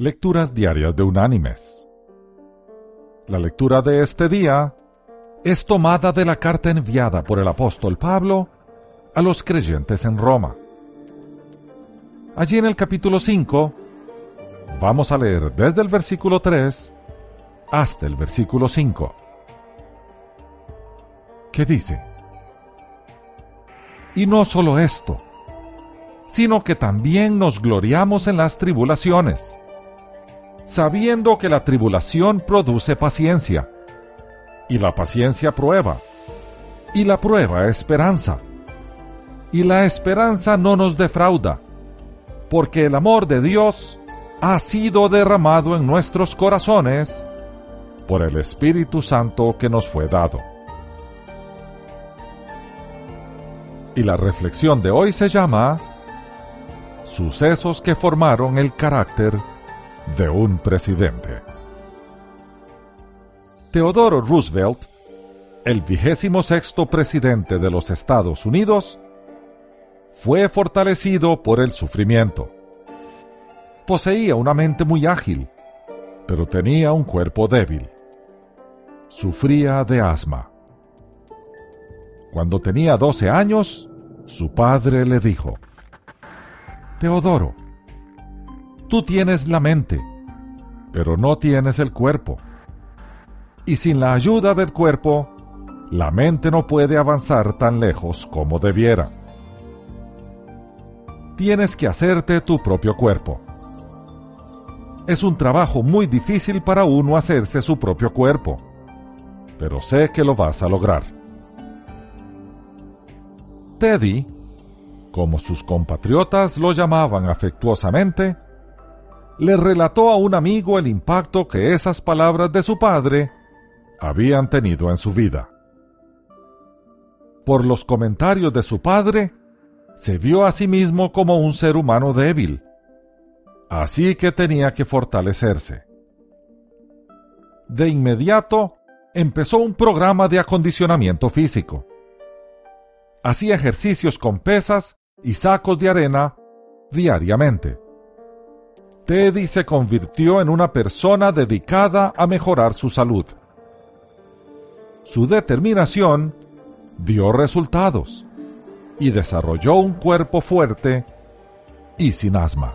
Lecturas Diarias de Unánimes. La lectura de este día es tomada de la carta enviada por el apóstol Pablo a los creyentes en Roma. Allí en el capítulo 5 vamos a leer desde el versículo 3 hasta el versículo 5. ¿Qué dice? Y no solo esto, sino que también nos gloriamos en las tribulaciones sabiendo que la tribulación produce paciencia, y la paciencia prueba, y la prueba esperanza, y la esperanza no nos defrauda, porque el amor de Dios ha sido derramado en nuestros corazones por el Espíritu Santo que nos fue dado. Y la reflexión de hoy se llama Sucesos que formaron el carácter de un presidente. Teodoro Roosevelt, el vigésimo sexto presidente de los Estados Unidos, fue fortalecido por el sufrimiento. Poseía una mente muy ágil, pero tenía un cuerpo débil. Sufría de asma. Cuando tenía 12 años, su padre le dijo, Teodoro, Tú tienes la mente, pero no tienes el cuerpo. Y sin la ayuda del cuerpo, la mente no puede avanzar tan lejos como debiera. Tienes que hacerte tu propio cuerpo. Es un trabajo muy difícil para uno hacerse su propio cuerpo, pero sé que lo vas a lograr. Teddy, como sus compatriotas lo llamaban afectuosamente, le relató a un amigo el impacto que esas palabras de su padre habían tenido en su vida. Por los comentarios de su padre, se vio a sí mismo como un ser humano débil, así que tenía que fortalecerse. De inmediato, empezó un programa de acondicionamiento físico. Hacía ejercicios con pesas y sacos de arena diariamente. Teddy se convirtió en una persona dedicada a mejorar su salud. Su determinación dio resultados y desarrolló un cuerpo fuerte y sin asma.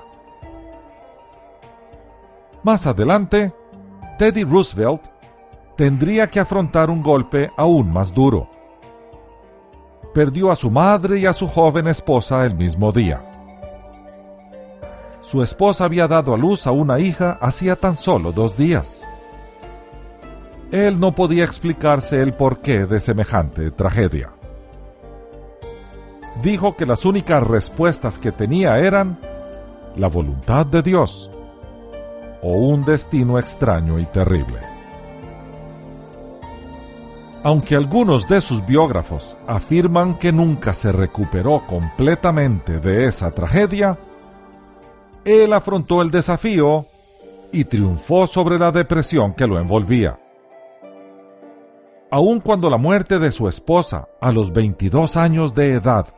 Más adelante, Teddy Roosevelt tendría que afrontar un golpe aún más duro. Perdió a su madre y a su joven esposa el mismo día su esposa había dado a luz a una hija hacía tan solo dos días. Él no podía explicarse el porqué de semejante tragedia. Dijo que las únicas respuestas que tenía eran la voluntad de Dios o un destino extraño y terrible. Aunque algunos de sus biógrafos afirman que nunca se recuperó completamente de esa tragedia, él afrontó el desafío y triunfó sobre la depresión que lo envolvía. Aun cuando la muerte de su esposa a los 22 años de edad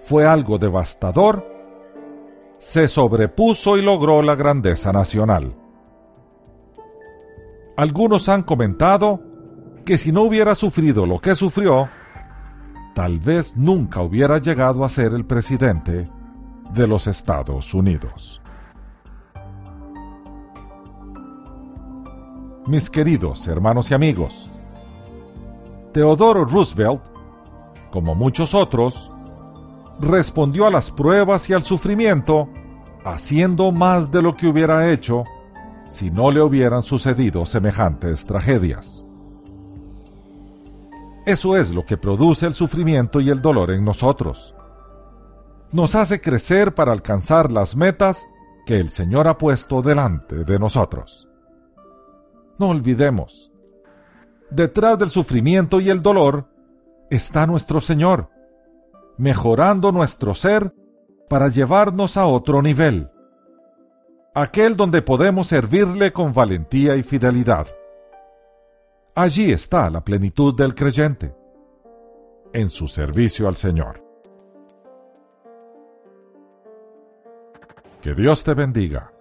fue algo devastador, se sobrepuso y logró la grandeza nacional. Algunos han comentado que si no hubiera sufrido lo que sufrió, tal vez nunca hubiera llegado a ser el presidente de los Estados Unidos. Mis queridos hermanos y amigos. Teodoro Roosevelt, como muchos otros, respondió a las pruebas y al sufrimiento haciendo más de lo que hubiera hecho si no le hubieran sucedido semejantes tragedias. Eso es lo que produce el sufrimiento y el dolor en nosotros. Nos hace crecer para alcanzar las metas que el Señor ha puesto delante de nosotros. No olvidemos, detrás del sufrimiento y el dolor está nuestro Señor, mejorando nuestro ser para llevarnos a otro nivel, aquel donde podemos servirle con valentía y fidelidad. Allí está la plenitud del creyente, en su servicio al Señor. Que Dios te bendiga.